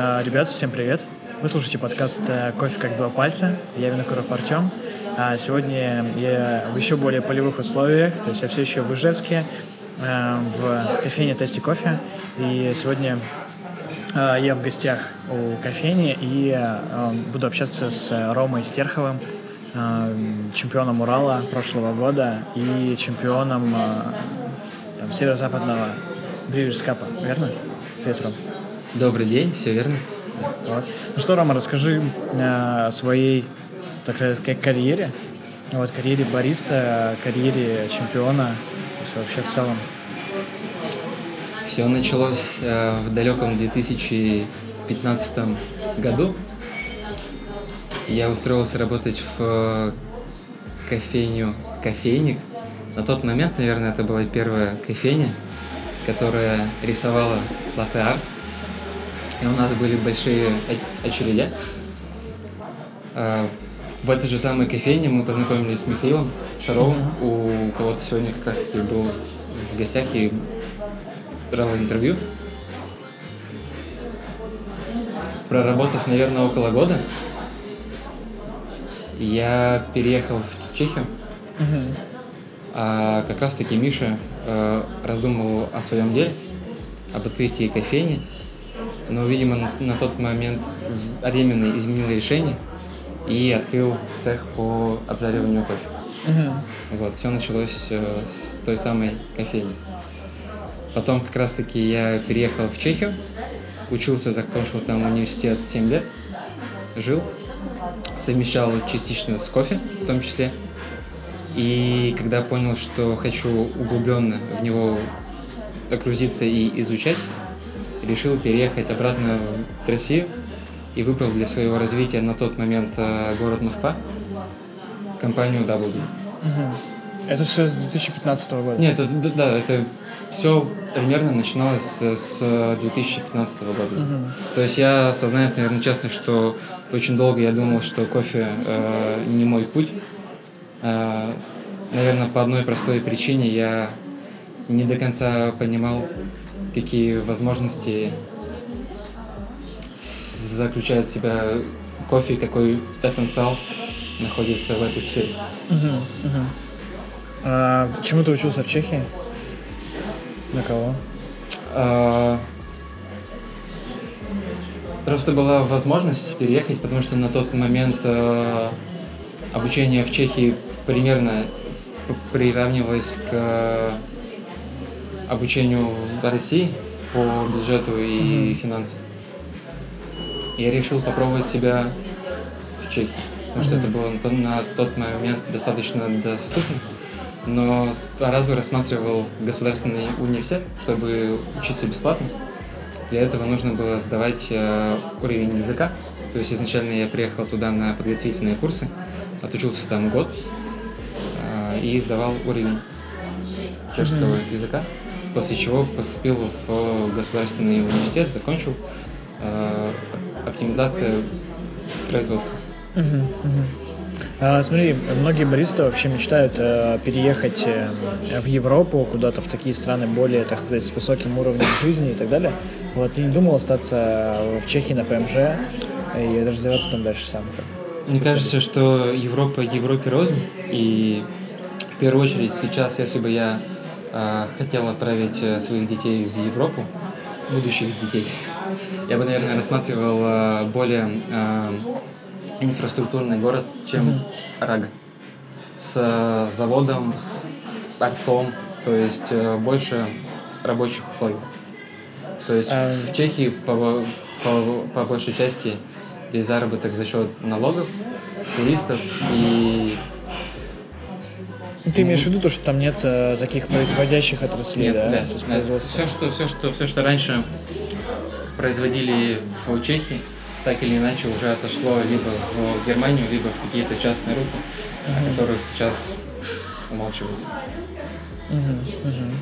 А, ребята, всем привет. Вы слушаете подкаст э, «Кофе как два пальца». Я Винокуров Артем. А сегодня я в еще более полевых условиях, то есть я все еще в Ижевске, э, в кофейне «Тести кофе». И сегодня э, я в гостях у кофейни и буду общаться с Ромой Стерховым, чемпионом Урала прошлого года и чемпионом там, северо-западного Cup, верно? Привет, Ром. Добрый день, все верно. Вот. Ну что, Рома, расскажи э, о своей, так сказать, карьере, вот, карьере бариста, карьере чемпиона, вообще в целом. Все началось э, в далеком 2015 году. Я устроился работать в э, кофейню «Кофейник». На тот момент, наверное, это была первая кофейня, которая рисовала латте-арт и у нас были большие очереди. А, в этой же самой кофейне мы познакомились с Михаилом Шаровым, у кого-то сегодня как раз-таки был в гостях и брал интервью. Проработав, наверное, около года, я переехал в Чехию. А как раз-таки Миша э, раздумывал о своем деле, об открытии кофейни. Но, видимо, на, на тот момент Аремин изменил решение и открыл цех по обжариванию кофе. Угу. Вот, все началось э, с той самой кофейни. Потом как раз-таки я переехал в Чехию, учился, закончил там университет 7 лет, жил, совмещал частично с кофе в том числе. И когда понял, что хочу углубленно в него окрузиться и изучать, решил переехать обратно в Россию и выбрал для своего развития на тот момент э, город Москва, компанию W. Угу. Это все с 2015 года? Нет, это, да, это все примерно начиналось с, с 2015 года. Угу. То есть я сознаюсь, наверное, честно, что очень долго я думал, что кофе э, не мой путь. Э, наверное, по одной простой причине я не до конца понимал, какие возможности заключает в себя кофе, какой потенциал находится в этой сфере. Угу, угу. А, чему ты учился в Чехии? На кого? А, просто была возможность переехать, потому что на тот момент а, обучение в Чехии примерно приравнивалось к обучению в России по бюджету и финансам. Я решил попробовать себя в Чехии, потому что это было на тот, на тот момент достаточно доступно. Но сразу рассматривал государственный университет, чтобы учиться бесплатно. Для этого нужно было сдавать э, уровень языка. То есть изначально я приехал туда на подготовительные курсы, отучился там год э, и сдавал уровень чешского mm-hmm. языка после чего поступил в государственный университет, закончил э, оптимизация производства. Угу, угу. Смотри, многие баристы вообще мечтают э, переехать э, в Европу, куда-то в такие страны более, так сказать, с высоким уровнем жизни и так далее. Вот ты не думал остаться в Чехии на ПМЖ и развиваться там дальше сам? Мне кажется, что Европа Европе рознь, и в первую очередь сейчас, если бы я хотел отправить э, своих детей в Европу, будущих детей, я бы, наверное, рассматривал э, более э, инфраструктурный город, чем Рага. С заводом, с портом, то есть больше рабочих условий. То есть а... в Чехии по, по, по большей части весь заработок за счет налогов, туристов и ты имеешь в виду то, что там нет э, таких производящих отраслей, нет, да? да, то есть да. Все, что, все, что, все, что раньше производили в Чехии, так или иначе уже отошло либо в Германию, либо в какие-то частные руки, uh-huh. о которых сейчас умалчивается. Uh-huh. Uh-huh.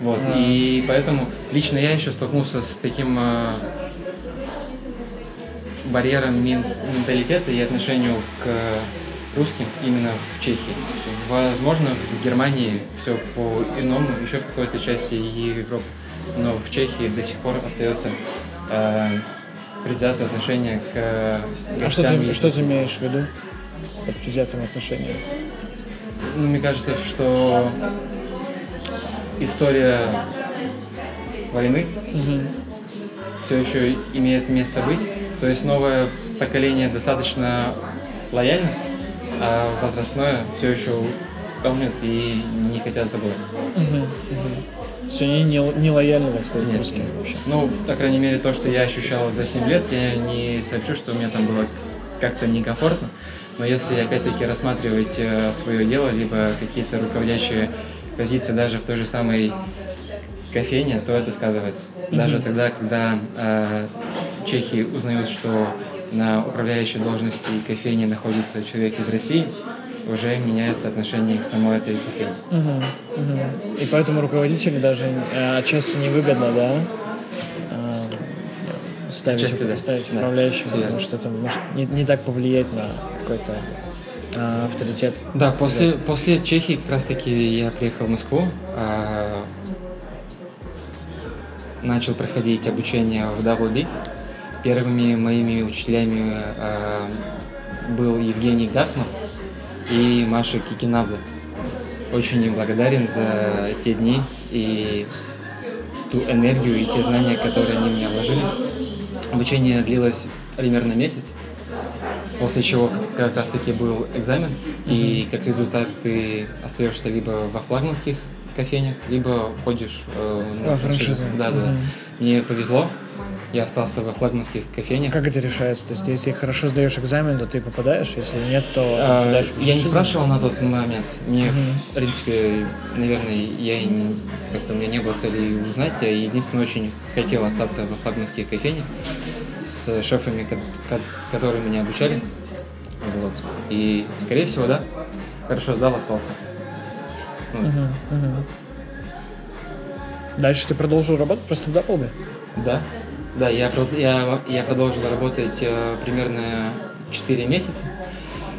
Вот, uh-huh. и поэтому лично я еще столкнулся с таким э, барьером менталитета и отношению к русским именно в Чехии. Возможно, в Германии все по-иному, еще в какой-то части Европы. Но в Чехии до сих пор остается э, предвзятое отношение к э, А что гостям. ты, что ты имеешь в виду под предвзятым отношением? Ну, мне кажется, что история войны все еще имеет место быть. То есть новое поколение достаточно лояльно, а возрастное все еще помнят и не хотят забывать. То есть они не, не лояльны, так сказать, Нет. русским вообще. Ну, по крайней мере, то, что я ощущал за 7 лет, я не сообщу, что мне там было как-то некомфортно. Но если опять-таки рассматривать свое дело, либо какие-то руководящие позиции даже в той же самой кофейне, то это сказывается. Даже тогда, когда э, чехи узнают, что на управляющей должности кофейни находится человек из России, уже меняется отношение к самой этой кофейне. Мгм, мгм. И поэтому руководителю даже э, отчасти невыгодно, да, э, ставить, Отчасти да. ставить Да. управляющего, Всё потому что это может не, не так повлиять на какой-то э, авторитет. Да, после, сказать. после Чехии как раз-таки я приехал в Москву, а, начал проходить обучение в WB. Первыми моими учителями а, был Евгений Гацман и Маша Кикинадзе. Очень им благодарен за те дни и ту энергию и те знания, которые они меня вложили. Обучение длилось примерно месяц, после чего как- как раз таки был экзамен, и как результат ты остаешься либо во флагманских кофейнях, либо ходишь э, на Во франшизу. Да, да. Мгм. Мне повезло, я остался во флагманских кофейнях. Как это решается? То есть, если хорошо сдаешь экзамен, то ты попадаешь, если нет, то А, попадаешь Я не спрашивал на тот момент. Мне, Мгм. в принципе, наверное, я и не- как-то у меня не было цели узнать. Я единственное очень хотел остаться во флагманских кофейнях с шефами, ко- ко- которые меня обучали. Вот. И, скорее всего, да, хорошо сдал, остался. Ну, Мгм, мгм. Дальше ты продолжил работать просто в Даблбе? Да, да, я, я, я продолжил работать э, примерно 4 месяца.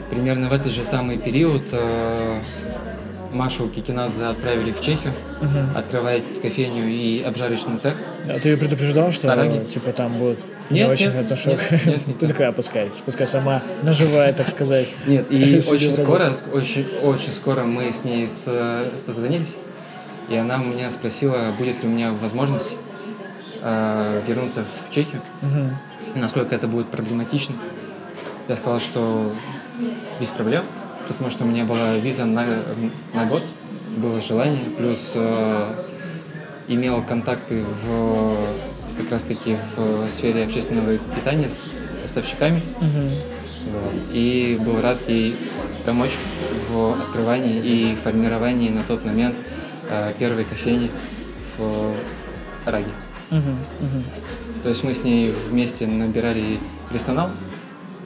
Примерно в этот же самый период э, Машу Кикинадзе отправили в Чехию открывать кофейню и обжарочный цех. А ты ее предупреждал, что Дороги. типа там будет не Нет, очень нет, хорошо? нет, нет, нет. Ты такая опускай, пускай сама наживает, так сказать. Нет, и очень скоро, ск- очень, очень скоро мы с ней со- созвонились, и она у меня спросила, будет ли у меня возможность э, вернуться в Чехию. Мгм. насколько это будет проблематично. Я сказал, что без проблем, потому что у меня была виза на, на год, было желание, плюс э, имел контакты в как раз таки в сфере общественного питания с поставщиками. Мгм. Вот. И был рад ей помочь в открывании и формировании на тот момент э, первой кофейни в Раге. То есть мы с ней вместе набирали персонал,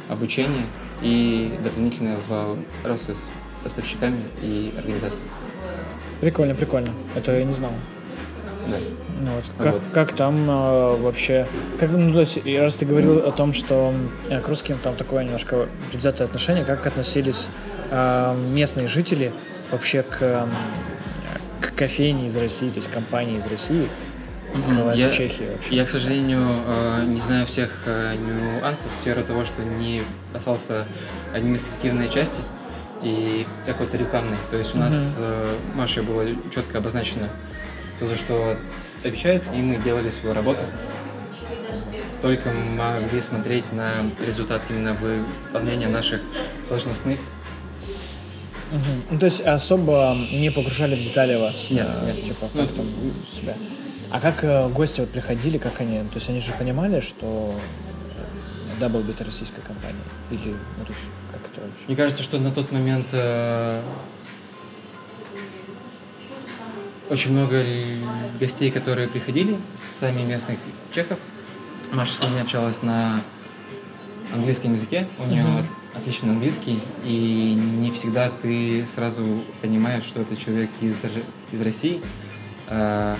обучение и дополнительно в рост с поставщиками и организацией. Прикольно, прикольно. Это я не знал. Да. Ну вот. Как, Вот. как там э, вообще, как, ну, то есть, раз ты говорил о том, что э, к русским там такое немножко предвзятое отношение, как относились э, местные жители вообще к, эм, к кофейне из России, то есть компании из России, Я, вообще? я, к сожалению, э, не знаю всех э, нюансов в сферу того, что не касался административной части и какой-то рекламной. То есть у нас э, Маша было четко обозначено то, за что обещают, и мы делали свою работу. Только могли смотреть на результат именно выполнения наших должностных. Мгм. Ну, то есть особо не погружали в детали вас? Нет, э, нет. Типа, Ну, как там себя? А как э, гости вот приходили, как они? То есть они же понимали, что Double это российская компания? Или, ну, то есть, как это вообще? Мне кажется, что на тот момент э, очень много гостей, которые приходили, сами местных чехов. Маша с ними общалась на английском языке, у нее Мгм. от- отличный английский, и не всегда ты сразу понимаешь, что это человек из, из России. Э,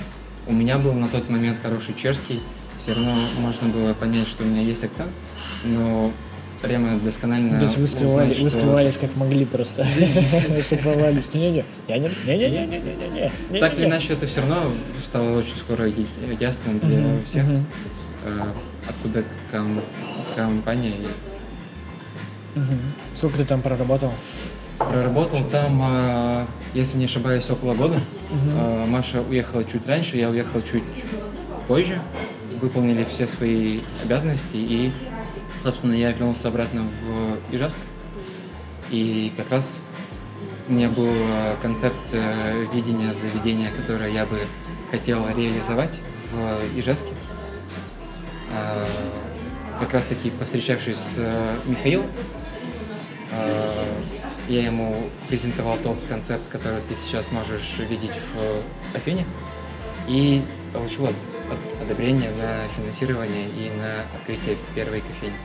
у меня был на тот момент хороший чешский, все равно можно было понять, что у меня есть акцент, но прямо досконально То есть вы узнать, скрывали, что- вы скрывались как могли просто. Шифровались. Не-не-не, я не... Не-не-не-не-не-не. Так или иначе, это все равно стало очень скоро я- ясно для всех. Э, откуда ком- компания. Сколько ты там проработал? Проработал там, э, если не ошибаюсь, около года. Э, Маша уехала чуть раньше, я уехал чуть позже. Выполнили все свои обязанности и, собственно, я вернулся обратно в Ижевск. И как раз у меня был э, концепт э, видения заведения, которое я бы хотел реализовать в Ижевске. Как раз таки повстречавшись с Михаилом, я ему презентовал тот концепт, который ты сейчас можешь видеть в Афине, и получил од- од- одобрение на финансирование и на открытие первой кофейни.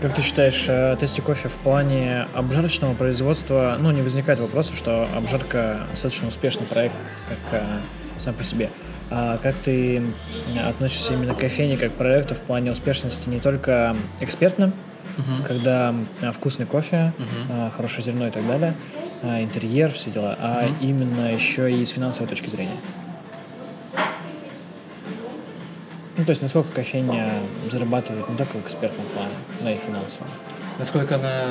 Как ты считаешь, э, тесте кофе в плане обжарочного производства, ну, не возникает вопросов, что обжарка достаточно успешный проект, как э, сам по себе. А как ты относишься именно к кофейне как проекту в плане успешности не только экспертным, когда м, вкусный кофе, а, хорошее зерно и так далее, а, интерьер, все дела, а Мгм. именно еще и с финансовой точки зрения. Ну, то есть, насколько кофейня зарабатывает не только в экспертном плане, но и финансово. Насколько она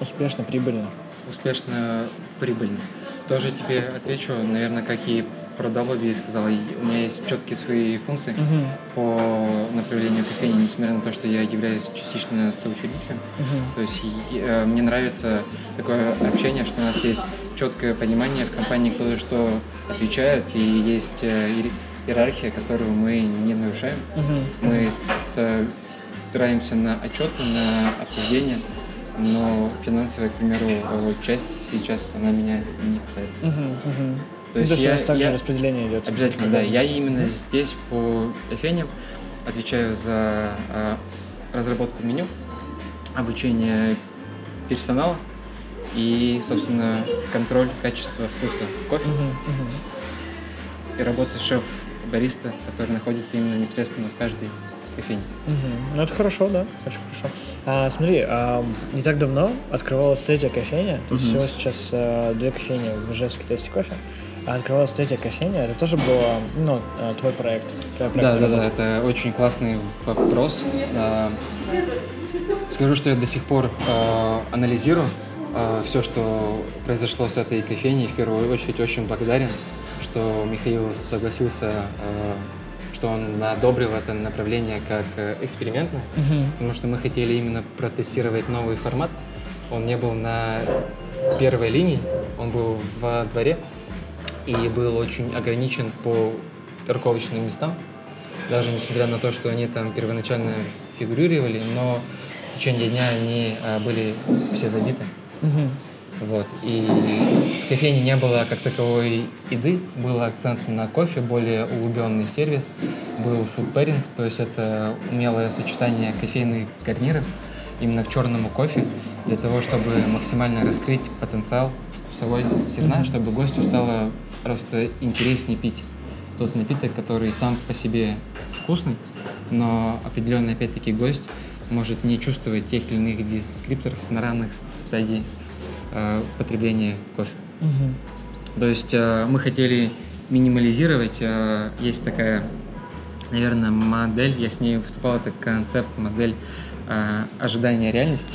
Успешно, прибыльно. успешно прибыльна. Тоже тебе отвечу, наверное, как и про Долоби сказал, и у меня есть четкие свои функции Мгм. по направлению кофейни, несмотря на то, что я являюсь частично соучредителем. Мгм. То есть и, э, мне нравится такое общение, что у нас есть четкое понимание в компании, кто за что отвечает, и есть э, иер- иерархия, которую мы не нарушаем. Мгм. Мы с- опираемся на отчеты, на обсуждения, но финансовая, к примеру, часть сейчас она меня не касается. Мгм. Мгм. То есть у я- нас также я- распределение идет. Обязательно, да. Я именно здесь по кофейням отвечаю за э, разработку меню, обучение персонала и, собственно, контроль качества вкуса кофе Мгм. Мгм. и работа шеф-бариста, который находится именно непосредственно в каждой кофейне. Мгм. Ну, это хорошо, да, очень хорошо. А, смотри, а, не так давно открывалась третья кофейня, то есть Мгм. всего сейчас а, две кофейни в Ижевске тесте кофе, а открывалась третья кофейня, это тоже был, ну, а, твой проект, твоя Да, проектная да, да, работа. это очень классный вопрос. А, Скажу, что я до сих пор а, анализирую все, что произошло с этой кофейней. В первую очередь очень благодарен, что Михаил согласился, а, что он одобрил это направление как э, экспериментное, потому что мы хотели именно протестировать новый формат. Он не был на первой линии, он был во дворе и был очень ограничен по парковочным местам. Даже несмотря на то, что они там первоначально фигурировали, но в течение дня они а, были все забиты. Вот. И в кофейне не было как таковой еды, был акцент на кофе, более углубленный сервис, был pairing, то есть это умелое сочетание кофейных гарниров именно к черному кофе, для того, чтобы максимально раскрыть потенциал вкусовой зерна, чтобы гостю стало просто интереснее пить тот напиток, который сам по себе вкусный, но определенный, опять-таки, гость может не чувствовать тех или иных дескрипторов на ранних стадий э, потребления кофе. Мгм. То есть э, мы хотели минимализировать, э, есть такая, наверное, модель, я с ней выступал, это концепт-модель э, ожидания реальности,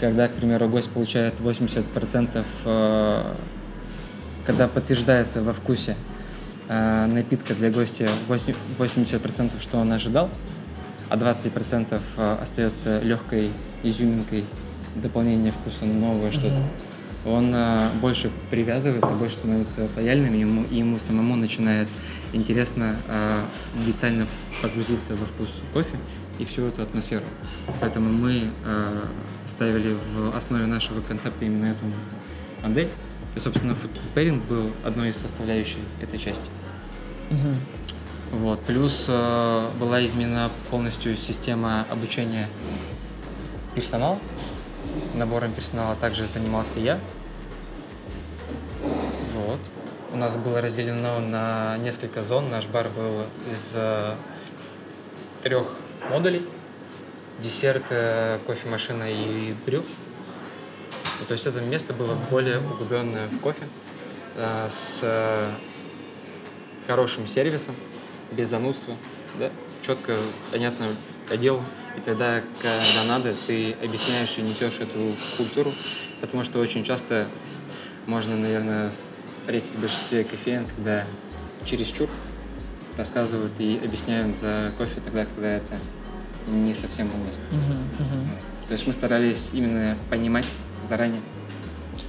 когда, к примеру, гость получает 80%, э, когда подтверждается во вкусе э, напитка для гостя 8 80%, что он ожидал, а 20% э, остается легкой изюминкой дополнения вкуса нового что-то. Он э, больше привязывается, больше становится лояльным, ему, ему самому начинает интересно э, детально погрузиться во вкус кофе и всю эту атмосферу. Поэтому мы э, ставили в основе нашего концепта именно эту модель. И, собственно, pairing был одной из составляющей этой части. Мгм. Вот. Плюс э, была изменена полностью система обучения персонала. Набором персонала также занимался я. Вот. У нас было разделено на несколько зон. Наш бар был из э, трех модулей. Десерт, э, кофемашина и брю. То есть это место было более углубленное в кофе, э, с э, хорошим сервисом, без занудства, да, четко, понятно одел, и тогда, когда надо, ты объясняешь и несешь эту культуру, потому что очень часто можно, наверное, встретить в большинстве кофеин, когда чересчур рассказывают и объясняют за кофе тогда, когда это не совсем уместно. Мгм, мгм. То есть мы старались именно понимать заранее.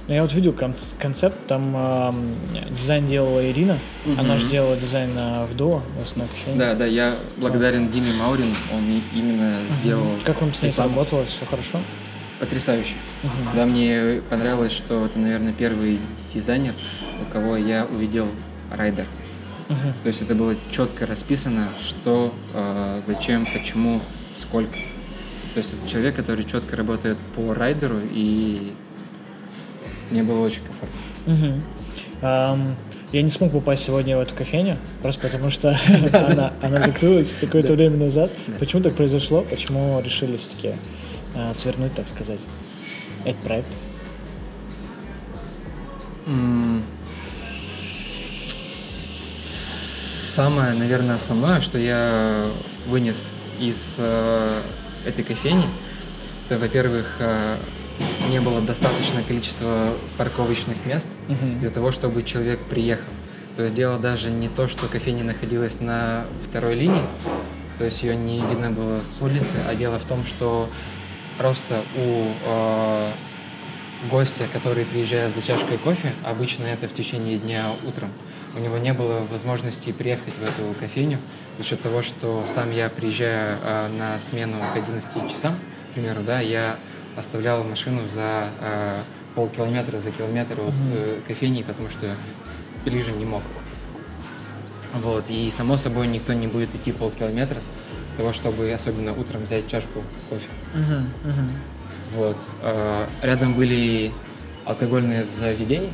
Ну, я вот видел кон- концепт, там эм, дизайн делала Ирина, Мгм. она же делала дизайн э, в Дуо, в основном. Да, да, я благодарен Диме Маурин, он именно сделал Как вам с ней рекламу. сработало, все хорошо? потрясающе. Мгм. Да, мне понравилось, что это, наверное, первый дизайнер, у кого я увидел райдер. Мгм. То есть это было четко расписано, что, э, зачем, почему, сколько. То есть это человек, который четко работает по райдеру, и мне было очень комфортно. Мгм. Ам, я не смог попасть сегодня в эту кофейню, просто потому что она, она закрылась какое-то время назад. Почему так произошло? Почему решили все-таки свернуть, так сказать, этот проект? Самое, наверное, основное, что я вынес из э, этой кофейни, это, во-первых, э, не было достаточное количество парковочных мест Мгм. для того, чтобы человек приехал. То есть дело даже не то, что кофейня находилась на второй линии, то есть ее не видно было с улицы, а дело в том, что просто у э, гостя, который приезжает за чашкой кофе, обычно это в течение дня утром, у него не было возможности приехать в эту кофейню за счет того, что сам я приезжаю э, на смену к 11 часам, к примеру, да, я оставлял машину за э, полкилометра, за километр от э, кофейни, потому что ближе не мог. Вот, и само собой никто не будет идти полкилометра для того, чтобы особенно утром взять чашку кофе. Мгм, мгм. Вот. э, Рядом были алкогольные заведения.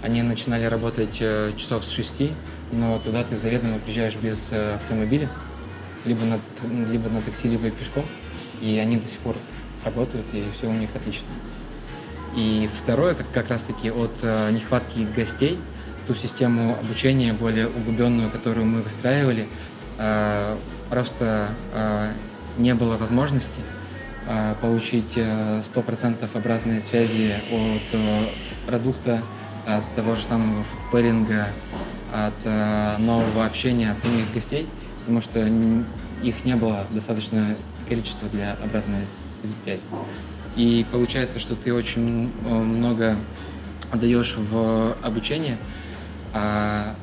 Они начинали работать э, часов с 6, но туда ты заведомо приезжаешь без э, автомобиля, либо на, либо на такси, либо пешком. И они до сих пор работают, и все у них отлично. И второе, как, как раз-таки от э, нехватки гостей, ту систему обучения более углубленную, которую мы выстраивали, просто не было возможности получить э, 100% обратной связи от продукта, от того же самого фудпэринга, от э, нового общения от самих гостей, потому что их не было достаточно количества для обратной связи. И получается, что ты очень э, много отдаешь в обучение, а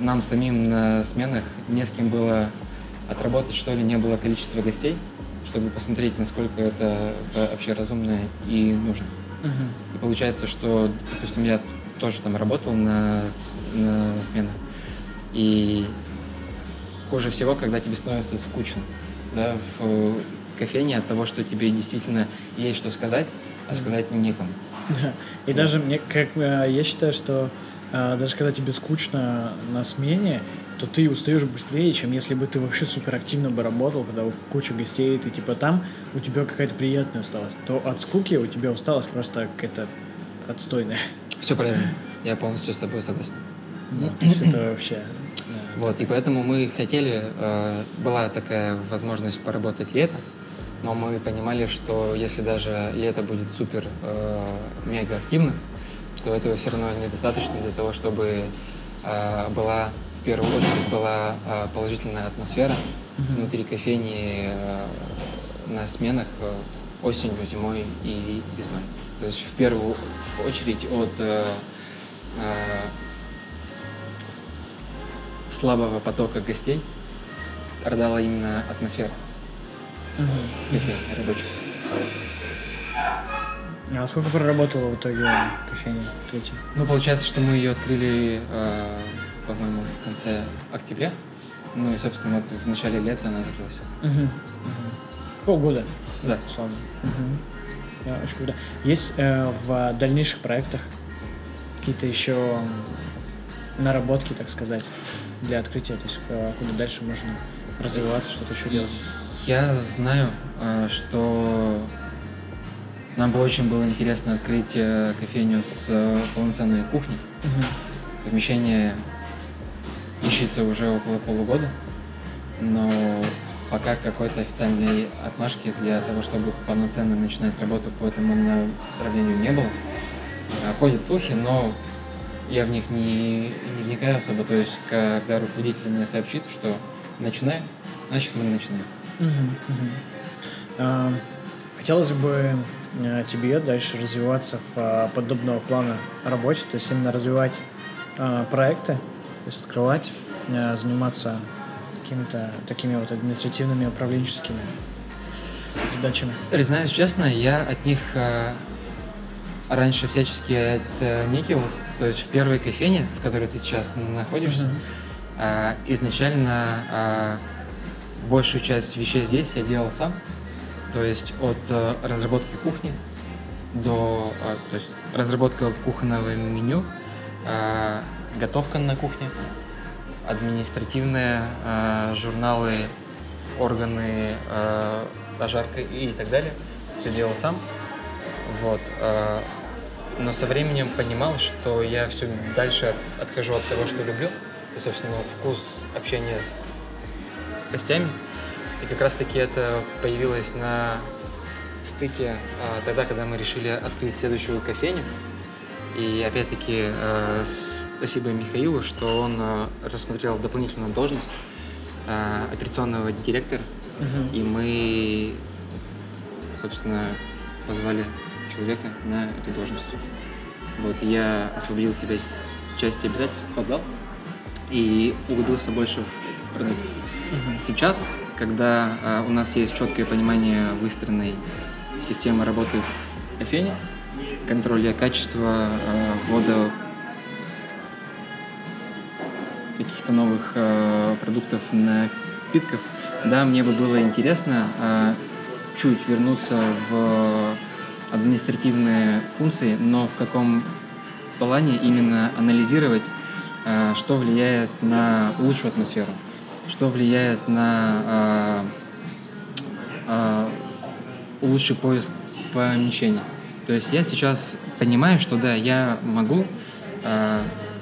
нам самим на сменах не с кем было отработать, что ли, не было количества гостей, чтобы посмотреть, насколько это вообще разумно и нужно. Мгм. И получается, что, допустим, я тоже там работал на, на сменах, и хуже всего, когда тебе становится скучно, да, в кофейне от того, что тебе действительно есть что сказать, а сказать некому. Да. И даже мне, как э, я считаю, что э, даже когда тебе скучно на смене, то ты устаешь быстрее, чем если бы ты вообще суперактивно бы работал, когда куча гостей, ты типа там, у тебя какая-то приятная усталость. То от скуки у тебя усталость просто какая-то отстойная. Все правильно. Я полностью с тобой согласен. Ну, то есть это вообще... да. Вот, и поэтому мы хотели, э, была такая возможность поработать лето, но мы понимали, что если даже лето будет супер э, мега активно, то этого все равно недостаточно для того, чтобы э, была в первую очередь была э, положительная атмосфера Мгм. внутри кофейни э, на сменах э, осенью, зимой и весной. То есть в первую очередь от э, э, слабого потока гостей страдала именно атмосфера Мгм. кофейни рабочих. А сколько проработала в итоге кофейня третья? Ну, получается, что мы ее открыли, э, по-моему, в конце октября. Ну и, собственно, вот в начале лета она закрылась. Мгм. Мгм. Полгода. Да. условно. Мгм. Да, очень круто. Есть э, в дальнейших проектах какие-то еще наработки, так сказать, для открытия, то есть э, куда дальше можно развиваться, что-то еще делать? Я знаю, э, что нам бы очень было интересно открыть э, кофейню с полноценной кухней. Мгм. Помещение ищется уже около полугода. но пока какой-то официальной отмашки для того, чтобы полноценно начинать работу по этому направлению не было. А, ходят слухи, но я в них не, не вникаю особо. То есть, когда руководитель мне сообщит, что начинаем, значит мы начинаем. А, хотелось бы э, тебе дальше развиваться в а, подобного плана работе, то есть именно развивать а, проекты, то есть открывать, заниматься какими-то такими вот административными, управленческими задачами. Признаюсь честно, я от них раньше всячески отнекивался. То есть в первой кофейне, в которой ты сейчас находишься, mm-hmm. изначально большую часть вещей здесь я делал сам. То есть от э, разработки кухни до э, то есть разработка кухонного меню, э, готовка на кухне, административные э, журналы, органы, э, пожарка и так далее. Все делал сам. Вот. Э, но со временем понимал, что я все дальше отхожу от того, что люблю. То, собственно, вкус общения с гостями. И как раз-таки это появилось на стыке тогда, когда мы решили открыть следующую кофейню. И опять-таки а, спасибо Михаилу, что он а, рассмотрел дополнительную должность а, операционного директора. Uh-huh. И мы, собственно, позвали человека на эту должность. Вот, я освободил себя с части обязательств, отдал и углубился больше в продукт. Uh-huh. Сейчас, когда э, у нас есть четкое понимание выстроенной системы работы в кофейне, контроля качества, э, ввода каких-то новых э, продуктов, напитков, да, мне бы было интересно э, чуть вернуться в административные функции, но в каком плане именно анализировать, что влияет на лучшую атмосферу что влияет на лучший поиск помещения. То есть я сейчас понимаю, что да, я могу, э,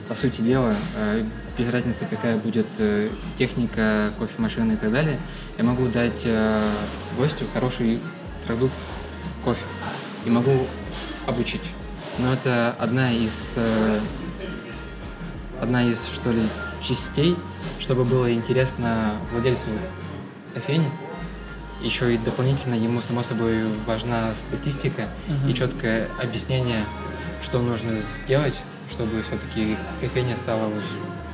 по сути дела, э, без разницы, какая будет э, техника, кофемашина и так далее, я могу дать э, гостю хороший продукт кофе и могу обучить. Но это одна из э, одна из что ли частей чтобы было интересно владельцу кофейни. Еще и дополнительно ему, само собой, важна статистика uh-huh. и четкое объяснение, что нужно сделать, чтобы все-таки кофейня стала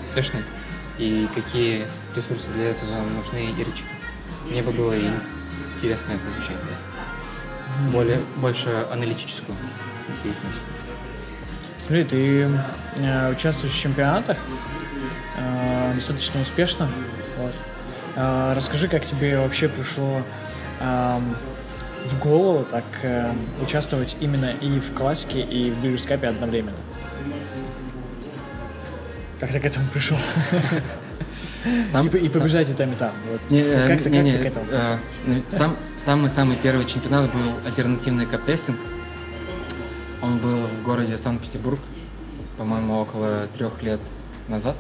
успешной, и какие ресурсы для этого нужны и рычаги. Мне бы было интересно это изучать, да. Более, больше аналитическую деятельность. Смотри, ты э, участвуешь в чемпионатах, э, достаточно успешно. Вот. Э, расскажи, как тебе вообще пришло э, в голову так э, участвовать именно и в классике, и в Бридерскапе одновременно? Как ты к этому пришел? Сам, и, и побежать сам... и там, и там. Вот. Не, э, как, ты, не, как не, ты к этому э, сам, Самый-самый первый чемпионат был альтернативный каптестинг. Он был в городе Санкт-Петербург, по-моему, около трех лет назад.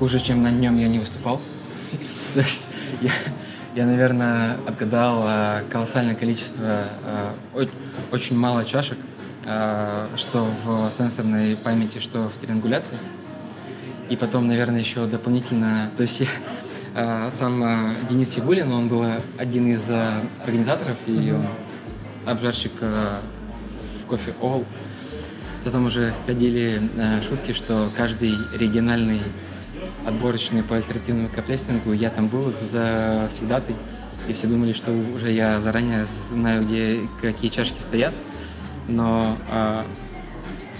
А, хуже, чем на нем я не выступал. То есть я, я, наверное, отгадал а, колоссальное количество, а, очень мало чашек, что в сенсорной памяти, что в триангуляции. И потом, наверное, еще дополнительно, то есть я, сам Денис Сигулин, он был один из организаторов и он обжарщик в кофе All. Потом уже ходили шутки, что каждый региональный отборочный по альтернативному каптестингу, я там был за всегдатый, и все думали, что уже я заранее знаю, где какие чашки стоят. Но э,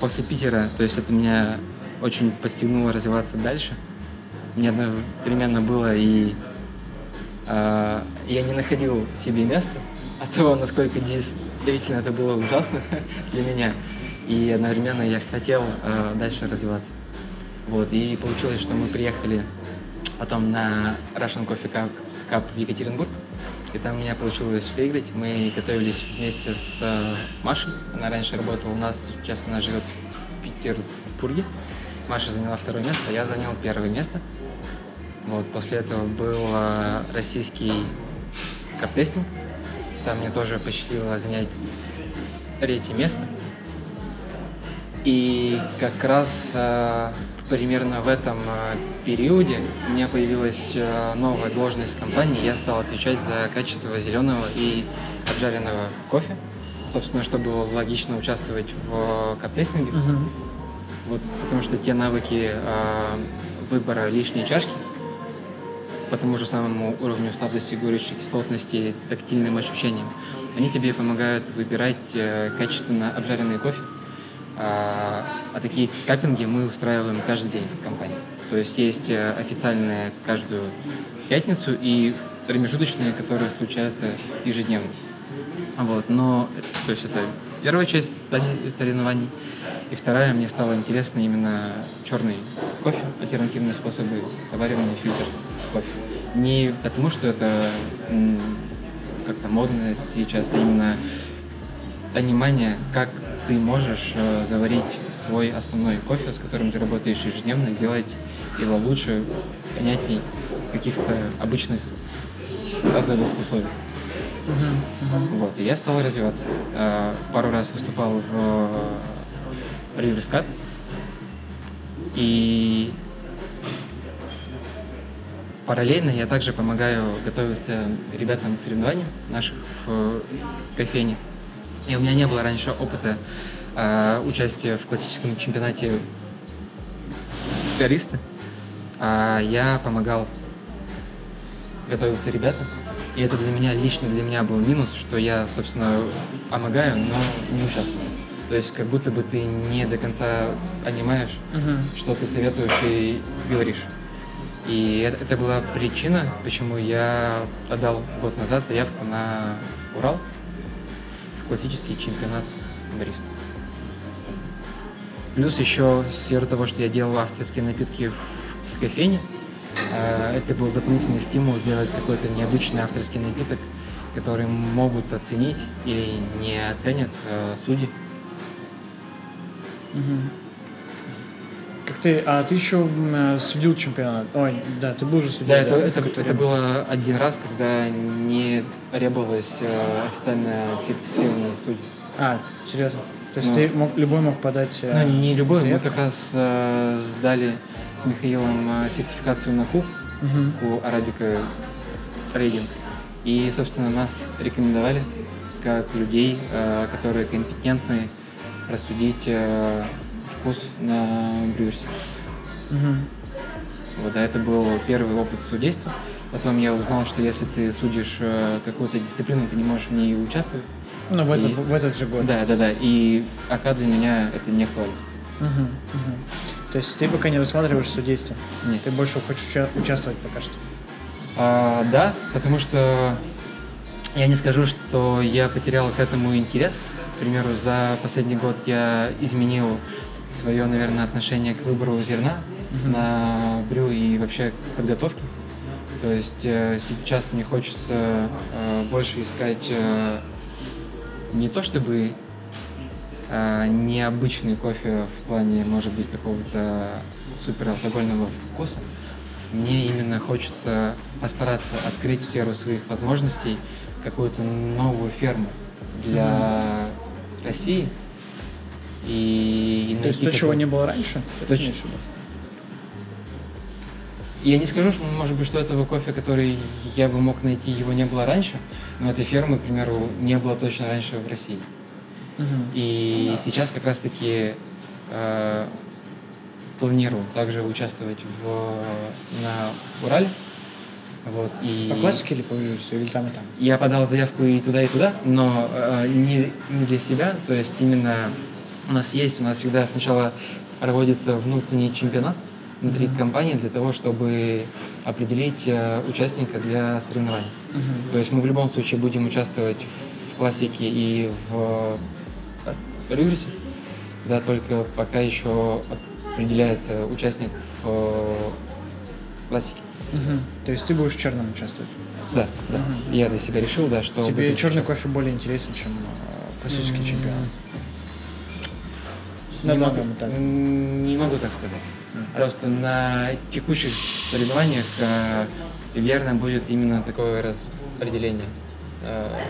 после Питера, то есть это меня очень подстегнуло развиваться дальше. Мне одновременно было и э, я не находил себе места от того, насколько действительно это было ужасно для меня и одновременно я хотел э, дальше развиваться. Вот, и получилось, что мы приехали потом на Russian Coffee Cup, в Екатеринбург, и там у меня получилось выиграть. Мы готовились вместе с э, Машей, она раньше работала у нас, сейчас она живет в Петербурге. Маша заняла второе место, я занял первое место. Вот, после этого был э, российский каптестинг. Там мне тоже посчастливило занять третье место. И как раз э, примерно в этом э, периоде у меня появилась э, новая должность в компании. Я стал отвечать за качество зеленого и обжаренного кофе. Собственно, чтобы было логично участвовать в каптестинге. Мгм. Вот, потому что те навыки э, выбора лишней чашки по тому же самому уровню сладости, горечи, кислотности, тактильным ощущениям, они тебе помогают выбирать э, качественно обжаренный кофе. А, а такие каппинги мы устраиваем каждый день в компании. То есть есть э, официальные каждую пятницу и промежуточные, которые случаются ежедневно. Вот, но, то есть это первая часть соревнований. И вторая, мне стало интересно именно черный кофе, альтернативные способы заваривания фильтр кофе. Не потому, что это как-то модно сейчас, а именно понимание, как ты можешь э, заварить свой основной кофе, с которым ты работаешь ежедневно, сделать его лучше, понятней каких-то обычных базовых. Мгм. Вот, и я стал развиваться. Э, Пару раз выступал в Rivers Cup. И параллельно я также помогаю готовиться ребятам к соревнованиям наших в кофейне. И у меня не было раньше опыта э, участия в классическом чемпионате баристы. А я помогал готовиться ребятам. И это для меня, лично для меня был минус, что я, собственно, помогаю, но не участвую. То есть как будто бы ты не до конца понимаешь, Мгм. что ты советуешь и говоришь. И это, это была причина, почему я отдал год назад заявку на Урал классический чемпионат бариста. Плюс еще в того, что я делал авторские напитки в кофейне, э, это был дополнительный стимул сделать какой-то необычный авторский напиток, который могут оценить или не оценят э, судьи. Мгм. Ты, а ты еще судил чемпионат? Ой, да, ты был уже судьей. Да, это, это, это время. было один раз, когда не требовалось э, официально сертифицированный судьи. А, серьезно? То есть Ну. ты мог, любой мог подать... э, Ну, не любой, мы заявку? как раз э, сдали с Михаилом э, сертификацию на куб, Мгм. у Арабика Трейдинг. И, собственно, нас рекомендовали как людей, э, которые компетентны рассудить э, вкус на брюерсе. Мгм. Вот, а это был первый опыт судейства. Потом я узнал, что если ты судишь э, какую-то дисциплину, ты не можешь в ней участвовать. Ну, в, И- этот, в этот же год. Да, да, да. И АК для меня это не актуально. Мгм, мгм. То есть ты пока не рассматриваешь судейство? Нет. Ты больше хочешь уча- участвовать пока что? А, да, потому что я не скажу, что я потерял к этому интерес. К примеру, за последний год я изменил свое, наверное, отношение к выбору зерна на брю и вообще к подготовке. То есть э, сейчас мне хочется э, больше искать э, не то чтобы э, необычный кофе в плане, может быть, какого-то супералкогольного вкуса. Мне именно хочется постараться открыть в сферу своих возможностей какую-то новую ферму для России. И, и То есть то, чего не было раньше? в виду? Я не скажу, что, может быть, что этого кофе, который я бы мог найти, его не было раньше, но этой фермы, к примеру, не было точно раньше в России. Мгм. И сейчас как раз-таки э, планирую также участвовать в, на Урале. Вот, и По классике или по университету, или там и там? я подал заявку и туда, и туда, но э, не, не для себя. То есть именно у нас есть, у нас всегда сначала проводится внутренний чемпионат внутри Мгм. компании для того, чтобы определить э, участника для соревнований. Мгм. То есть мы в любом случае будем участвовать в классике и в э, реверсе, да, только пока еще определяется участник в э, классике. Мгм. То есть ты будешь в черном участвовать? Да, да. Мгм. Я для себя решил, да, что Тебе черный участвовать. кофе более интересен, чем классический М, чемпионат? Не На могу, данном этапе. м, не могу так сказать. Просто на текущих соревнованиях э, верно будет именно такое распределение э,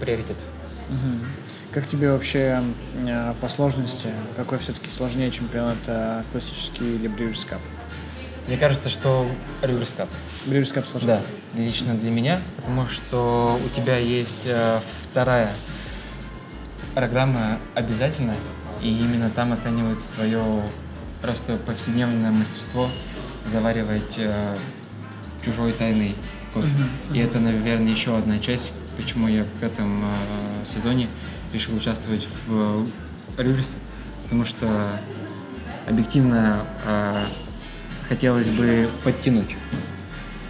приоритетов. Угу. Как тебе вообще э, по сложности? Какой все-таки сложнее чемпионат э, классический или Брюерс Кап? Мне кажется, что Брюерс Кап. Брюерс Кап сложнее? Да, лично для меня, потому что у тебя есть э, вторая программа обязательная, и именно там оценивается твое просто повседневное мастерство заваривать э, чужой тайный кофе. Mm-hmm. И это, наверное, еще одна часть, почему я в этом э, сезоне решил участвовать в Рюрисе, потому что объективно э, хотелось бы подтянуть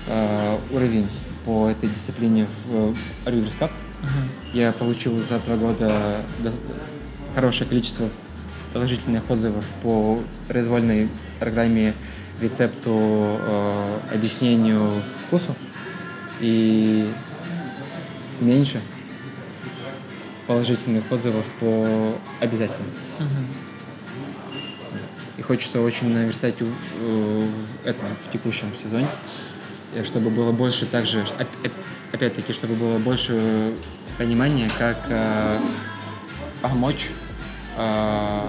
э, уровень по этой дисциплине в Рюрис Cup. Uh-huh. Я получил за два года хорошее количество положительных отзывов по произвольной программе, рецепту, э, объяснению, вкусу. И меньше положительных отзывов по обязательным. Uh-huh. И хочется очень наверстать в, в этом, в текущем сезоне, чтобы было больше также, опять-таки, чтобы было больше понимания, как э, помочь э,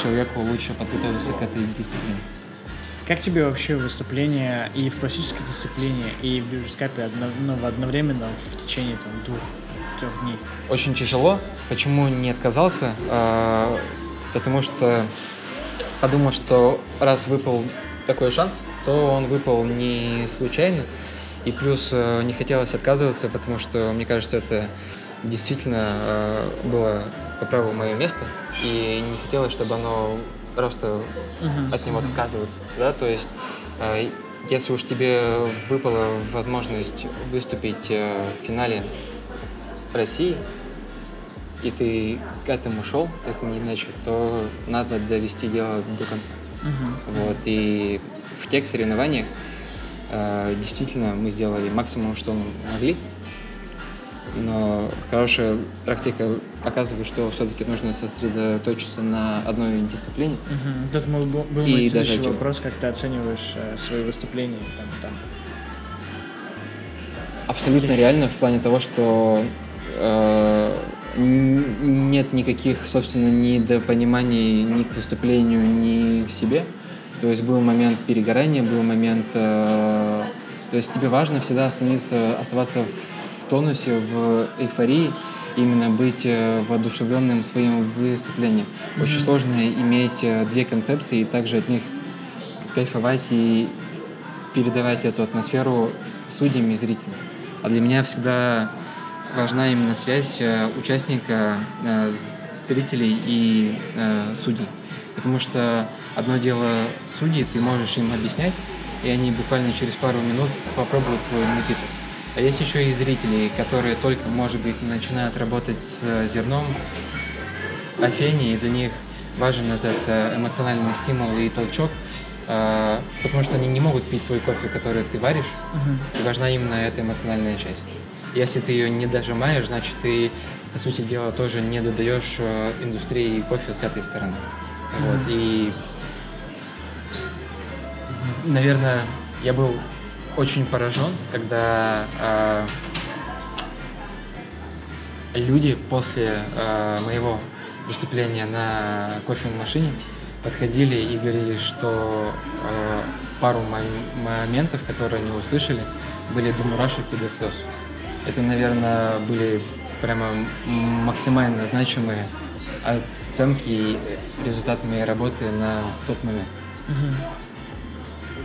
человеку лучше подготовиться к этой дисциплине. Как тебе вообще выступление и в классической дисциплине, и в биржскапе одно, ну, одновременно в течение там, двух-трех дней? Очень тяжело. Почему не отказался? А, потому что подумал, что раз выпал такой шанс, то он выпал не случайно. И плюс э, не хотелось отказываться, потому что, мне кажется, это действительно э, было по праву мое место, и не хотелось, чтобы оно просто uh-huh. от него отказываться, да, то есть э, если уж тебе выпала возможность выступить э, в финале России, и ты к этому шел, так не иначе, то надо довести дело до конца. Uh-huh. Вот, и в тех соревнованиях э, действительно мы сделали максимум, что могли, но хорошая практика показывает, что все-таки нужно сосредоточиться на одной дисциплине. Угу. Тут был, был мой следующий даже вопрос, как ты оцениваешь э, свои выступления там, там. Абсолютно Или... реально в плане того, что э, нет никаких, собственно, недопониманий ни к выступлению, ни к себе. То есть был момент перегорания, был момент... Э, то есть тебе важно всегда остановиться, оставаться в тонусе, в эйфории, именно быть э, воодушевленным своим выступлением. Mm-hmm. Очень сложно иметь э, две концепции и также от них кайфовать и передавать эту атмосферу судьям и зрителям. А для меня всегда важна именно связь э, участника, зрителей и судей. Потому что одно дело судьи, ты можешь им объяснять, и они буквально через пару минут попробуют твой напиток. А есть еще и зрители, которые только, может быть, начинают работать с зерном афени, и для них важен этот э, эмоциональный стимул и толчок, э, потому что они не могут пить твой кофе, который ты варишь, uh-huh. и важна именно эта эмоциональная часть. Если ты ее не дожимаешь, значит, ты, по сути дела, тоже не додаешь э, индустрии кофе с этой стороны. Uh-huh. Вот, и, наверное, я был очень поражен, когда э, люди после э, моего выступления на кофейной машине подходили и говорили, что э, пару моментов, которые они услышали, были до мурашек и до слез. Это, наверное, были прямо максимально значимые оценки и результаты моей работы на тот момент. Mm-hmm.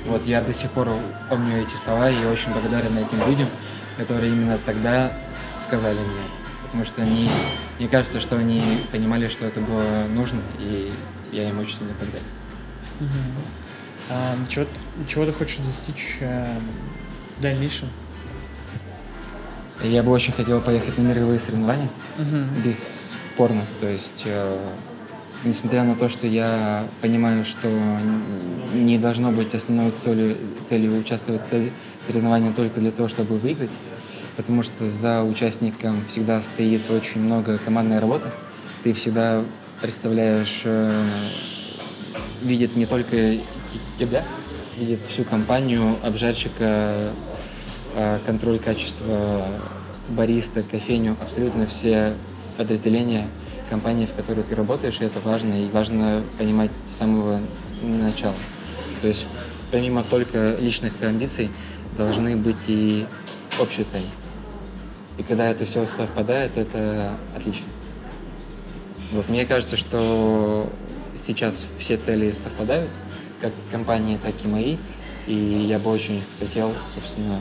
Вот я до сих пор помню эти слова и очень благодарен этим людям, которые именно тогда сказали мне это. Потому что они, мне кажется, что они понимали, что это было нужно, и я им очень сильно благодарен. Угу. А, чего, чего ты хочешь достичь э, в дальнейшем? Я бы очень хотел поехать на мировые соревнования, угу. бесспорно. То есть э, несмотря на то, что я понимаю, что не должно быть основной целью, целью участвовать в соревнованиях только для того, чтобы выиграть, потому что за участником всегда стоит очень много командной работы, ты всегда представляешь э, видит не только тебя, видит всю компанию, обжарщика, э, контроль качества, бариста, кофейню, абсолютно все подразделения компании, в которой ты работаешь, и это важно, и важно понимать с самого начала. То есть помимо только личных амбиций должны быть и общие цели. И когда это все совпадает, это отлично. Вот, мне кажется, что сейчас все цели совпадают, как компании, так и мои, и я бы очень хотел, собственно,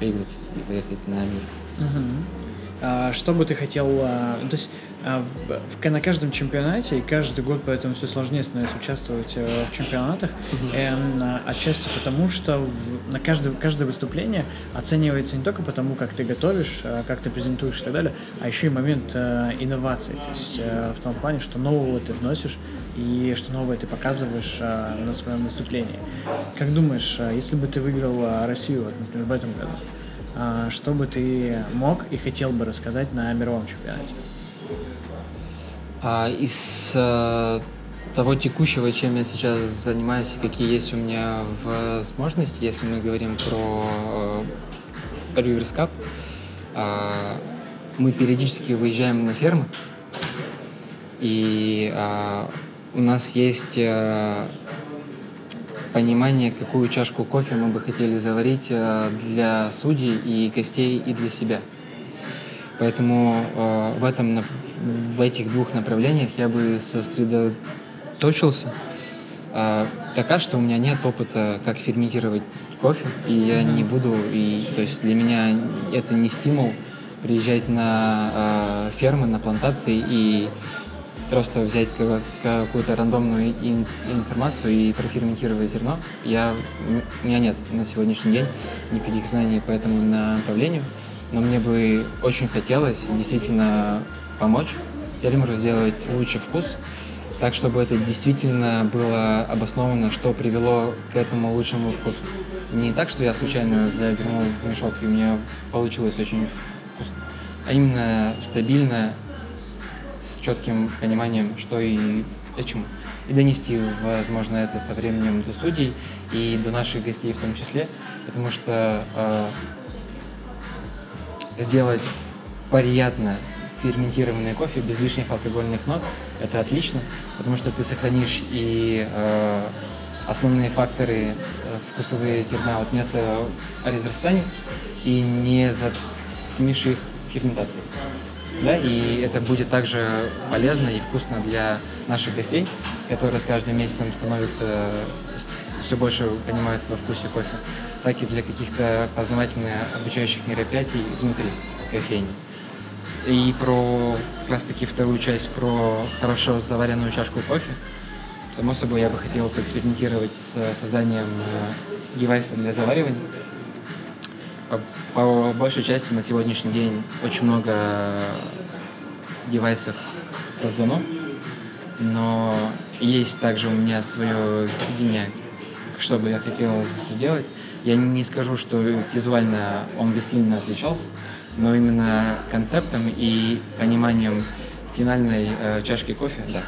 выиграть и поехать на мир. Угу. А, что бы ты хотел... А, то есть в, на каждом чемпионате, и каждый год поэтому все сложнее становится участвовать э, в чемпионатах, mm-hmm. э, отчасти потому, что в, на каждое, каждое выступление оценивается не только потому, как ты готовишь, э, как ты презентуешь и так далее, а еще и момент э, инноваций, то есть в том плане, что нового ты вносишь и что новое ты показываешь на своем выступлении. Как думаешь, если бы ты выиграл Россию, вот, например, в этом году, что бы ты мог и хотел бы рассказать на мировом чемпионате? А из э, того текущего, чем я сейчас занимаюсь и какие есть у меня возможности, если мы говорим про э, Rivers Cup, э, мы периодически выезжаем на фермы, и э, у нас есть э, понимание, какую чашку кофе мы бы хотели заварить э, для судей и гостей и для себя. Поэтому э, в этом в этих двух направлениях я бы сосредоточился. А, пока что у меня нет опыта, как ферментировать кофе, и я не буду, и то есть для меня это не стимул приезжать на а, фермы, на плантации и просто взять какую-то рандомную информацию и проферментировать зерно. Я, у меня нет на сегодняшний день никаких знаний по этому направлению, но мне бы очень хотелось действительно помочь фермеру сделать лучший вкус, так, чтобы это действительно было обосновано, что привело к этому лучшему вкусу. Не так, что я случайно завернул в мешок, и у меня получилось очень вкусно, а именно стабильно, с четким пониманием, что и почему. И донести, возможно, это со временем до судей и до наших гостей в том числе, потому что э, сделать приятно ферментированный кофе без лишних алкогольных нот. Это отлично, потому что ты сохранишь и э, основные факторы э, вкусовые зерна от места разрастания и не затмишь их ферментацией. Да, и это будет также полезно и вкусно для наших гостей, которые с каждым месяцем становятся все больше понимают во вкусе кофе, так и для каких-то познавательных обучающих мероприятий внутри кофейни. И про как раз таки вторую часть про хорошо заваренную чашку кофе. Само собой, я бы хотел поэкспериментировать с созданием э, девайса для заваривания. По, по большей части на сегодняшний день очень много девайсов создано, но есть также у меня свое видение, что бы я хотел сделать. Я не скажу, что визуально он бы сильно отличался, но именно концептом и пониманием финальной э, чашки кофе, да.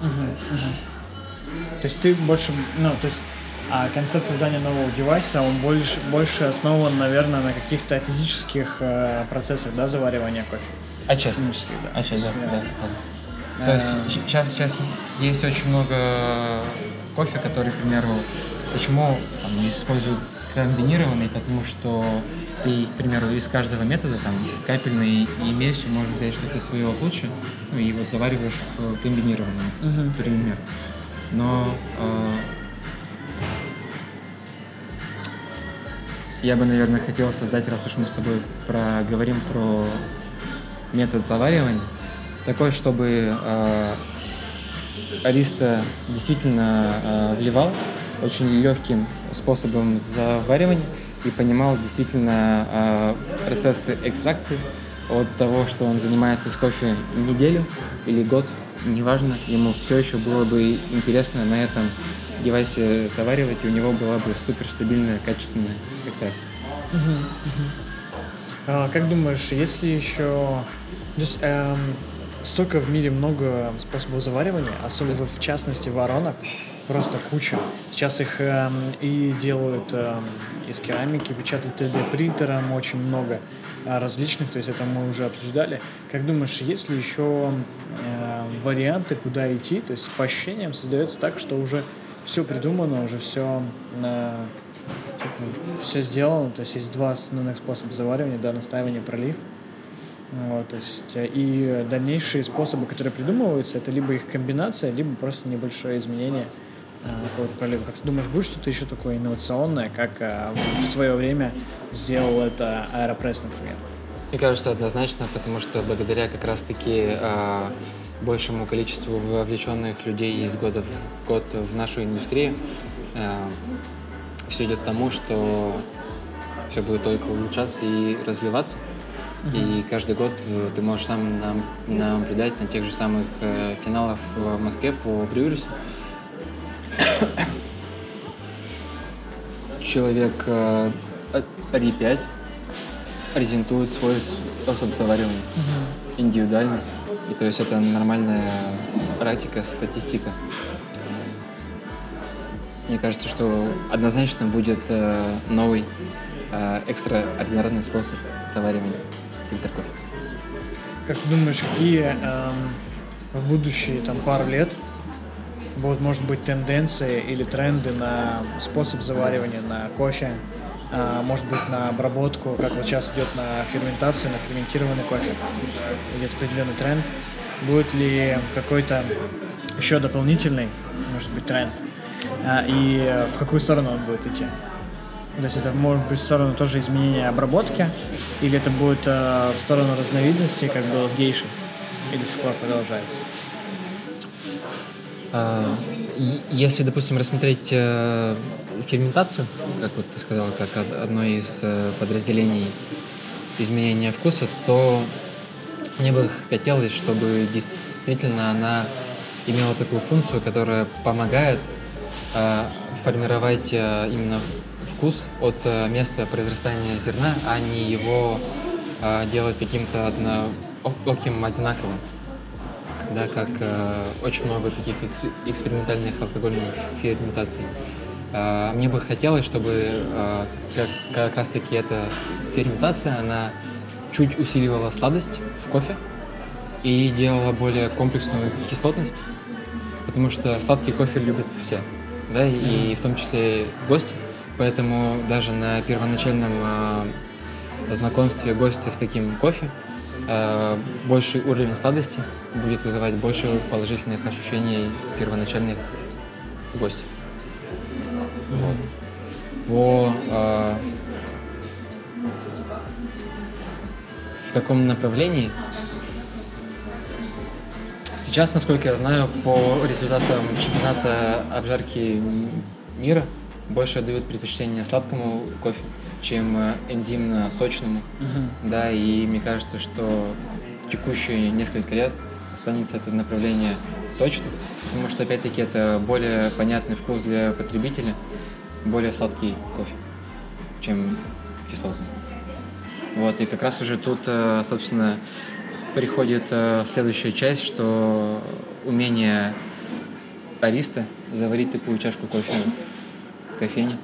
Угу, угу. То есть ты больше, ну, то есть а концепт создания нового девайса, он больше, больше основан, наверное, на каких-то физических э, процессах, да, заваривания кофе? Отчасти. Да. Отчасти, да, да. да. То есть сейчас, э. сейчас есть очень много кофе, который, к примеру, почему там, используют комбинированный, потому что ты, к примеру, из каждого метода, там, капельный и эмульсию, можешь взять что-то свое лучше, ну и вот завариваешь в комбинированном, uh-huh. например. Но э, я бы, наверное, хотел создать, раз уж мы с тобой проговорим про метод заваривания, такой, чтобы э, ариста действительно э, вливал очень легким способом заваривания и понимал действительно э, процессы экстракции от того, что он занимается с кофе неделю или год, неважно, ему все еще было бы интересно на этом девайсе заваривать, и у него была бы суперстабильная, качественная экстракция. Uh-huh, uh-huh. А, как думаешь, если еще... То есть, эм, столько в мире много способов заваривания, особенно в частности воронок, просто куча. Сейчас их э, и делают э, из керамики, печатают 3D принтером очень много э, различных, то есть это мы уже обсуждали. Как думаешь, есть ли еще э, варианты, куда идти? То есть по ощущениям создается так, что уже все придумано, уже все э, все сделано, то есть есть два основных способа заваривания, да, настаивание, пролив. Вот, то есть, э, и дальнейшие способы, которые придумываются, это либо их комбинация, либо просто небольшое изменение какого-то пролива. Как ты думаешь, будет что-то еще такое инновационное, как э, в свое время сделал это Аэропресс, например? Мне кажется, однозначно, потому что благодаря как раз-таки э, большему количеству вовлеченных людей из года в год в нашу индустрию, э, все идет к тому, что все будет только улучшаться и развиваться. И каждый год э, ты можешь сам нам, наблюдать на тех же самых э, финалах в Москве по Брюрису. Человек э, 5 презентует свой способ заваривания uh-huh. индивидуально. И то есть это нормальная практика, статистика. Мне кажется, что однозначно будет э, новый э, экстраординарный способ заваривания фильтр кофе. Как ты думаешь, какие эм, в будущие там пару лет будут, может быть, тенденции или тренды на способ заваривания на кофе, а, может быть, на обработку, как вот сейчас идет на ферментацию, на ферментированный кофе. Идет определенный тренд. Будет ли какой-то еще дополнительный, может быть, тренд? А, и в какую сторону он будет идти? То есть это может быть в сторону тоже изменения обработки, или это будет э, в сторону разновидности, как было с гейшей, и до сих пор продолжается? А, если, допустим, рассмотреть э, ферментацию, как вот ты сказал, как одно из э, подразделений изменения вкуса, то мне бы хотелось, чтобы действительно она имела такую функцию, которая помогает э, формировать именно вкус от места произрастания зерна, а не его делать каким-то одноким, одинаковым. Да, как э, очень много таких экспериментальных алкогольных ферментаций. Э, мне бы хотелось, чтобы э, как, как раз-таки эта ферментация, она чуть усиливала сладость в кофе и делала более комплексную кислотность, потому что сладкий кофе любят все, да, и, и в том числе гости. Поэтому даже на первоначальном э, знакомстве гостя с таким кофе больший уровень сладости будет вызывать больше положительных ощущений первоначальных гостей. Вот. По э, в каком направлении Сейчас, насколько я знаю, по результатам чемпионата обжарки мира больше дают предпочтение сладкому кофе, чем э, энзимно-сочному. Uh-huh. Да, и мне кажется, что текущие несколько лет останется это направление точно, потому что, опять-таки, это более понятный вкус для потребителя, более сладкий кофе, чем кислотный. Вот, и как раз уже тут, э, собственно, приходит э, следующая часть, что умение ариста заварить такую чашку кофе кофейни,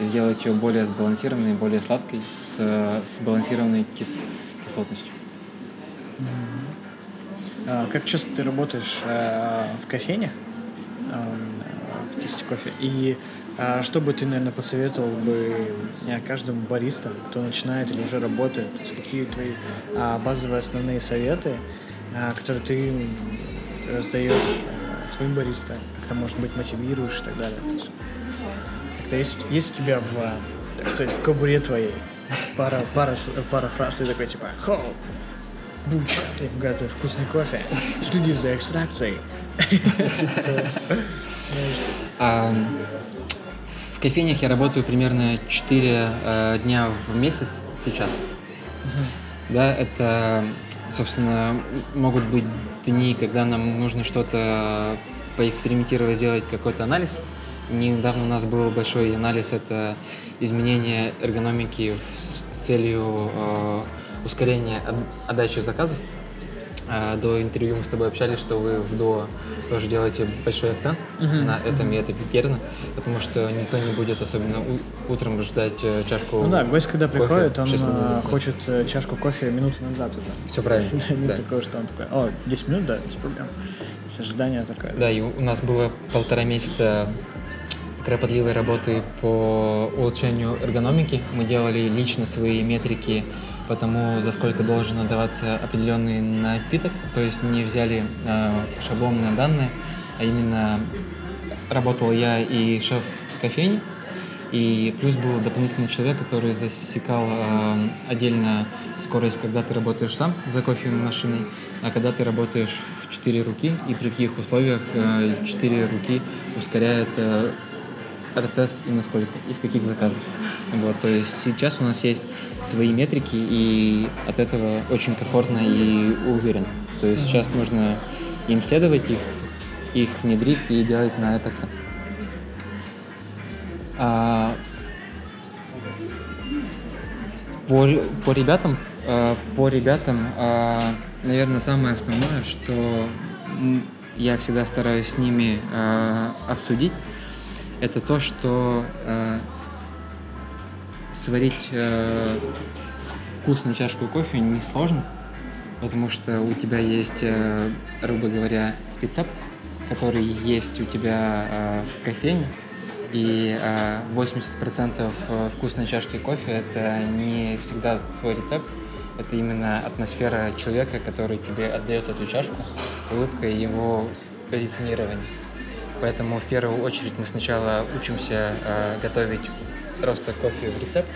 сделать ее более сбалансированной, более сладкой, с сбалансированной кис кислотностью. А, как часто ты работаешь а, в кофейнях, а, в тесте кофе? И что бы ты, наверное, посоветовал бы каждому бариста, кто начинает или уже работает? То есть какие твои базовые основные советы, которые ты раздаешь своим бариста, как-то, может быть, мотивируешь и так далее? То есть есть у тебя в, так сказать, в кобуре твоей пара, пара, пара фраз, ты такой типа «Хоу, будь счастлив, готовь вкусный кофе, следи за экстракцией». В кофейнях я работаю примерно 4 э, дня в месяц сейчас. Да, это, собственно, могут быть дни, когда нам нужно что-то поэкспериментировать, сделать какой-то анализ. Недавно у нас был большой анализ, это изменение эргономики с целью э, ускорения отдачи заказов. а, до интервью мы с тобой общались, что вы в дуо тоже делаете большой акцент Мгм. на этом, и это верно, потому что никто не будет особенно у- утром ждать э, чашку Ну да, гость, когда кофе приходит, он шесть минут, да. хочет э, чашку кофе минуту назад уже. Все правильно. Нет да. такого, что он такой, о, 10 минут, да, без проблем. Ожидание такое. Да, и у нас было полтора месяца кропотливой работы по улучшению эргономики. Мы делали лично свои метрики по тому, за сколько должен отдаваться определенный напиток. То есть не взяли э, шаблонные данные, а именно работал я и шеф кофейни. И плюс был дополнительный человек, который засекал э, отдельно скорость, когда ты работаешь сам за кофемашиной, а когда ты работаешь в четыре руки, и при каких условиях э, четыре руки ускоряет э, процесс и насколько, и в каких заказах. Вот, то есть сейчас у нас есть свои метрики, и от этого очень комфортно и уверенно. То есть сейчас нужно им следовать, их, их внедрить и делать на это акцент. А, по, по ребятам, э, по ребятам, э, наверное, самое основное, что я всегда стараюсь с ними э, обсудить, это то, что э, сварить э, вкусную чашку кофе несложно, потому что у тебя есть, э, грубо говоря, рецепт, который есть у тебя э, в кофейне, и э, 80% вкусной чашки кофе это не всегда твой рецепт, это именно атмосфера человека, который тебе отдает эту чашку, улыбка и его позиционирование. Поэтому в первую очередь мы сначала учимся э, готовить просто кофе в рецепт,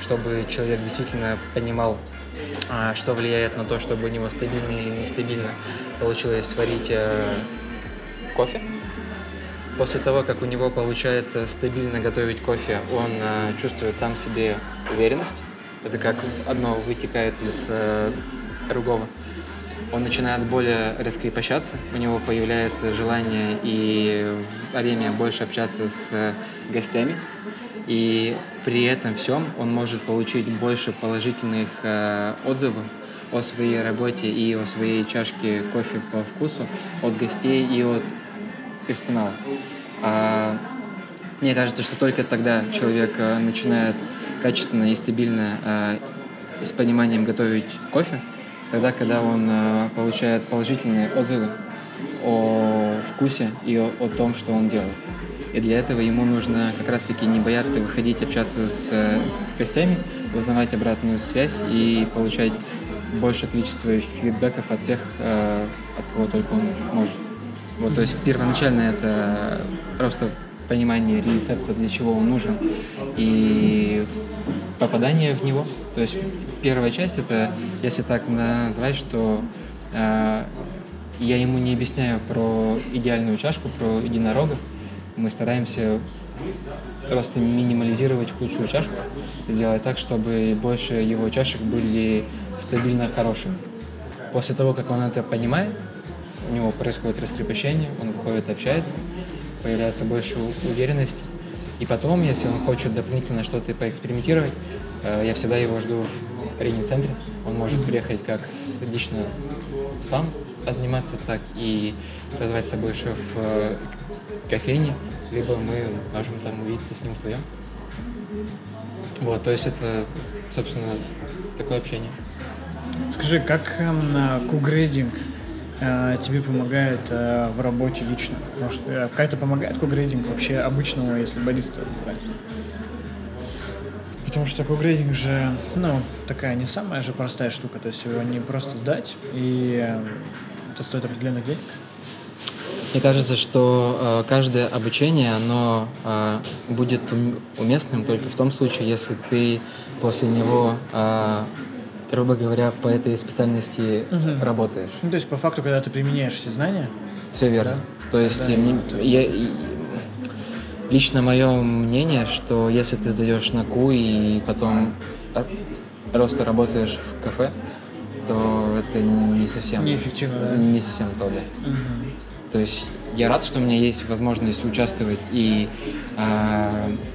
чтобы человек действительно понимал, а, что влияет на то, чтобы у него стабильно или нестабильно получилось сварить э, кофе. После того, как у него получается стабильно готовить кофе, он э, чувствует сам себе уверенность. Это как одно вытекает из э, другого. Он начинает более раскрепощаться, у него появляется желание и время больше общаться с э, гостями. И при этом всем он может получить больше положительных э, отзывов о своей работе и о своей чашке кофе по вкусу от гостей и от персонала. А, мне кажется, что только тогда человек э, начинает качественно и стабильно э, с пониманием готовить кофе, тогда, когда он э, получает положительные отзывы о вкусе и о, о том, что он делает. И для этого ему нужно как раз-таки не бояться выходить, общаться с э, гостями, узнавать обратную связь и получать большее количество фидбэков от всех, э, от кого только он может. Вот, то есть первоначально это просто понимание рецепта, для чего он нужен, и попадание в него. То есть первая часть это, если так назвать, что э, я ему не объясняю про идеальную чашку, про единорога. Мы стараемся просто минимализировать худшую чашку, сделать так, чтобы больше его чашек были стабильно хорошими. После того, как он это понимает, у него происходит раскрепощение, он выходит, общается, появляется больше у- уверенности. И потом, если он хочет дополнительно что-то поэкспериментировать, э, я всегда его жду в тренинг-центре. Он может приехать как лично сам заниматься, так и позвать с собой шеф э, кофейни, либо мы можем там увидеться с ним вдвоем. Вот, то есть это, собственно, такое общение. Скажи, как эм, кугрейдинг э, тебе помогает э, в работе лично? Может, э, как это помогает кугрейдинг вообще обычному, если бариста? Потому что кугрейдинг же, ну, такая не самая же простая штука, то есть его не просто сдать, и э, это стоит определенных денег. Мне кажется, что э, каждое обучение, оно э, будет ум- уместным только в том случае, если ты после него, э, грубо говоря, по этой специальности Мгм. работаешь. Ну, то есть, по факту, когда ты применяешь эти знания, Все верно. Да? То есть Да. мне- я- лично мое мнение, что если ты сдаешь на КУ и потом просто работаешь в кафе, то это не совсем Неэффективно, да? не совсем то, да. Мгм. То есть я рад, что у меня есть возможность участвовать и а,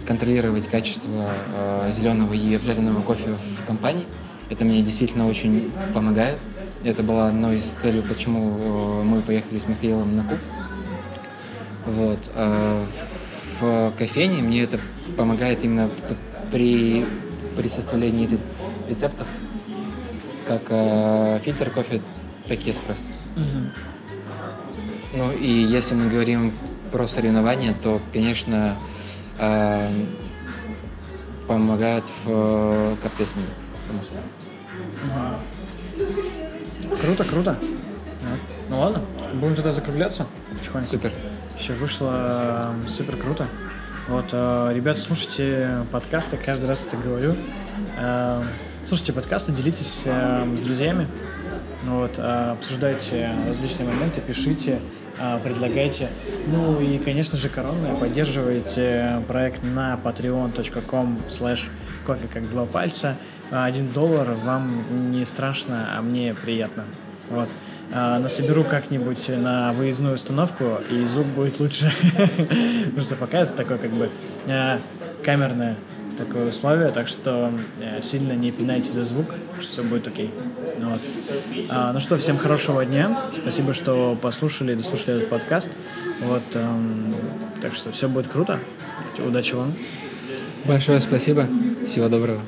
контролировать качество а, зеленого и обжаренного кофе в компании. Это мне действительно очень помогает. Это была одной из целей, почему мы поехали с Михаилом на Куб. Вот. А в кофейне мне это помогает именно при, при составлении рецептов, как э, фильтр кофе, так и эспрессо. Ну и если мы говорим про соревнования, то, конечно, э, помогает в э, капеснинге, само собой. Круто, круто. Ну ладно, будем тогда закругляться потихоньку. Супер. Все вышло супер круто. Вот, э, ребята, слушайте подкасты, каждый раз это говорю. Э, слушайте подкасты, делитесь э, с друзьями, вот, обсуждайте различные моменты, пишите, предлагайте. Ну и, конечно же, коронная, поддерживайте проект на patreon.com slash кофе как два пальца. Один доллар вам не страшно, а мне приятно. Вот. А, насоберу как-нибудь на выездную установку, и звук будет лучше. Потому что пока это такое как бы а, камерное такое условие, так что а, сильно не пинайте за звук, что все будет окей. Вот. а, ну что, всем хорошего дня. Спасибо, что послушали и дослушали этот подкаст. Вот, эм, так что все будет круто. Удачи вам. Большое спасибо. Всего доброго.